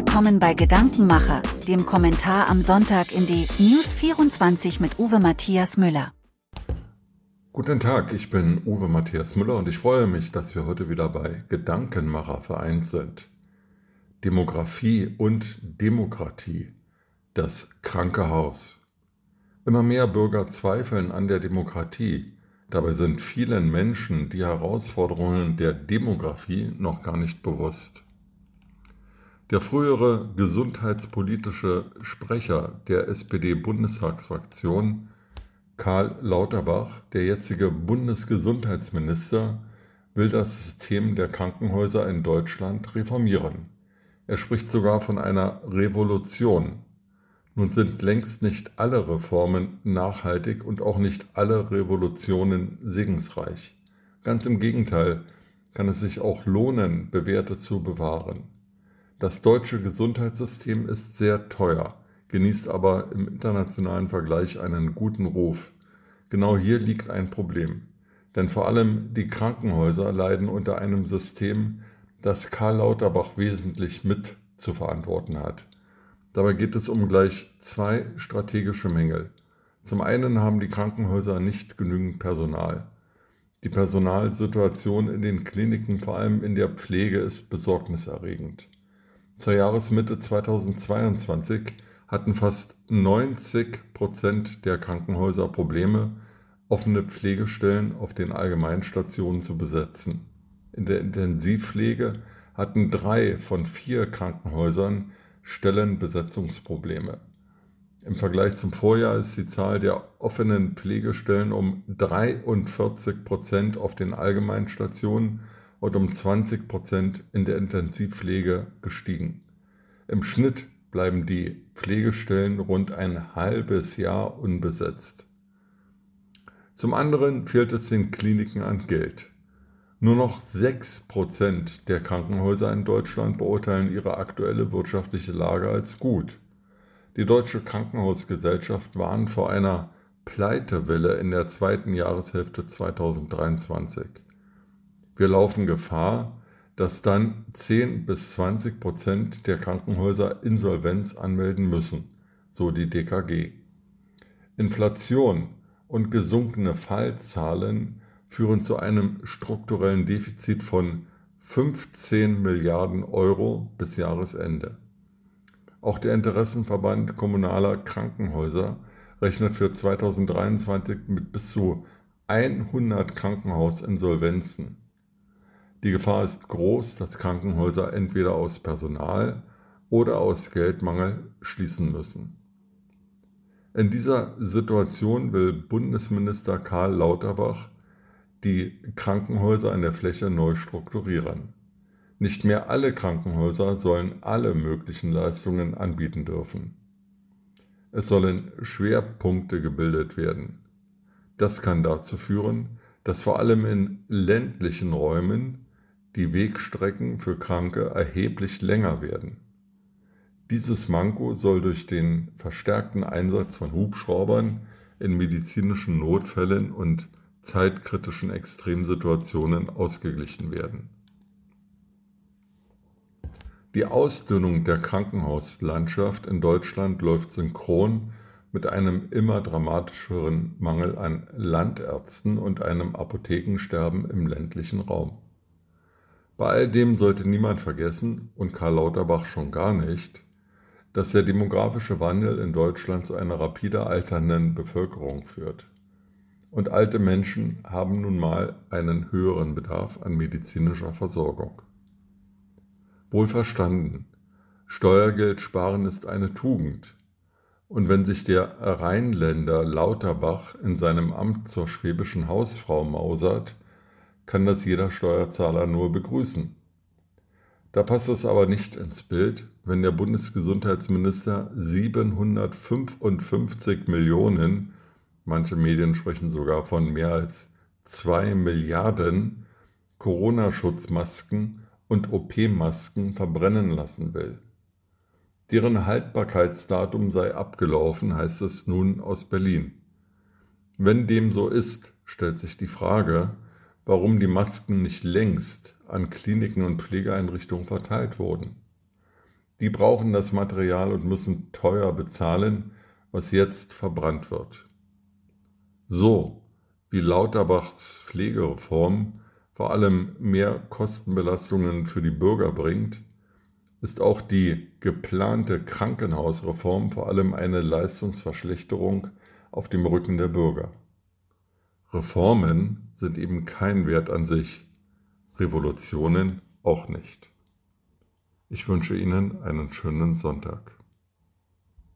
willkommen bei Gedankenmacher, dem Kommentar am Sonntag in die News 24 mit Uwe Matthias Müller. Guten Tag, ich bin Uwe Matthias Müller und ich freue mich, dass wir heute wieder bei Gedankenmacher vereint sind. Demografie und Demokratie. Das kranke Haus. Immer mehr Bürger zweifeln an der Demokratie. Dabei sind vielen Menschen die Herausforderungen der Demografie noch gar nicht bewusst. Der frühere gesundheitspolitische Sprecher der SPD-Bundestagsfraktion, Karl Lauterbach, der jetzige Bundesgesundheitsminister, will das System der Krankenhäuser in Deutschland reformieren. Er spricht sogar von einer Revolution. Nun sind längst nicht alle Reformen nachhaltig und auch nicht alle Revolutionen segensreich. Ganz im Gegenteil kann es sich auch lohnen, Bewährte zu bewahren. Das deutsche Gesundheitssystem ist sehr teuer, genießt aber im internationalen Vergleich einen guten Ruf. Genau hier liegt ein Problem. Denn vor allem die Krankenhäuser leiden unter einem System, das Karl Lauterbach wesentlich mit zu verantworten hat. Dabei geht es um gleich zwei strategische Mängel. Zum einen haben die Krankenhäuser nicht genügend Personal. Die Personalsituation in den Kliniken, vor allem in der Pflege, ist besorgniserregend. Zur Jahresmitte 2022 hatten fast 90 Prozent der Krankenhäuser Probleme, offene Pflegestellen auf den Allgemeinstationen zu besetzen. In der Intensivpflege hatten drei von vier Krankenhäusern Stellenbesetzungsprobleme. Im Vergleich zum Vorjahr ist die Zahl der offenen Pflegestellen um 43 Prozent auf den Allgemeinstationen und um 20 Prozent in der Intensivpflege gestiegen. Im Schnitt bleiben die Pflegestellen rund ein halbes Jahr unbesetzt. Zum anderen fehlt es den Kliniken an Geld. Nur noch 6% der Krankenhäuser in Deutschland beurteilen ihre aktuelle wirtschaftliche Lage als gut. Die Deutsche Krankenhausgesellschaft warnt vor einer Pleitewelle in der zweiten Jahreshälfte 2023. Wir laufen Gefahr, dass dann 10 bis 20 Prozent der Krankenhäuser Insolvenz anmelden müssen, so die DKG. Inflation und gesunkene Fallzahlen führen zu einem strukturellen Defizit von 15 Milliarden Euro bis Jahresende. Auch der Interessenverband kommunaler Krankenhäuser rechnet für 2023 mit bis zu 100 Krankenhausinsolvenzen. Die Gefahr ist groß, dass Krankenhäuser entweder aus Personal oder aus Geldmangel schließen müssen. In dieser Situation will Bundesminister Karl Lauterbach die Krankenhäuser in der Fläche neu strukturieren. Nicht mehr alle Krankenhäuser sollen alle möglichen Leistungen anbieten dürfen. Es sollen Schwerpunkte gebildet werden. Das kann dazu führen, dass vor allem in ländlichen Räumen die Wegstrecken für Kranke erheblich länger werden. Dieses Manko soll durch den verstärkten Einsatz von Hubschraubern in medizinischen Notfällen und zeitkritischen Extremsituationen ausgeglichen werden. Die Ausdünnung der Krankenhauslandschaft in Deutschland läuft synchron mit einem immer dramatischeren Mangel an Landärzten und einem Apothekensterben im ländlichen Raum. Bei all dem sollte niemand vergessen, und Karl Lauterbach schon gar nicht, dass der demografische Wandel in Deutschland zu einer rapide alternden Bevölkerung führt. Und alte Menschen haben nun mal einen höheren Bedarf an medizinischer Versorgung. Wohlverstanden, Steuergeld sparen ist eine Tugend. Und wenn sich der Rheinländer Lauterbach in seinem Amt zur schwäbischen Hausfrau mausert, kann das jeder Steuerzahler nur begrüßen. Da passt es aber nicht ins Bild, wenn der Bundesgesundheitsminister 755 Millionen manche Medien sprechen sogar von mehr als zwei Milliarden Corona-Schutzmasken und OP-Masken verbrennen lassen will. Deren Haltbarkeitsdatum sei abgelaufen, heißt es nun aus Berlin. Wenn dem so ist, stellt sich die Frage, warum die Masken nicht längst an Kliniken und Pflegeeinrichtungen verteilt wurden. Die brauchen das Material und müssen teuer bezahlen, was jetzt verbrannt wird. So wie Lauterbachs Pflegereform vor allem mehr Kostenbelastungen für die Bürger bringt, ist auch die geplante Krankenhausreform vor allem eine Leistungsverschlechterung auf dem Rücken der Bürger. Reformen sind eben kein Wert an sich, Revolutionen auch nicht. Ich wünsche Ihnen einen schönen Sonntag.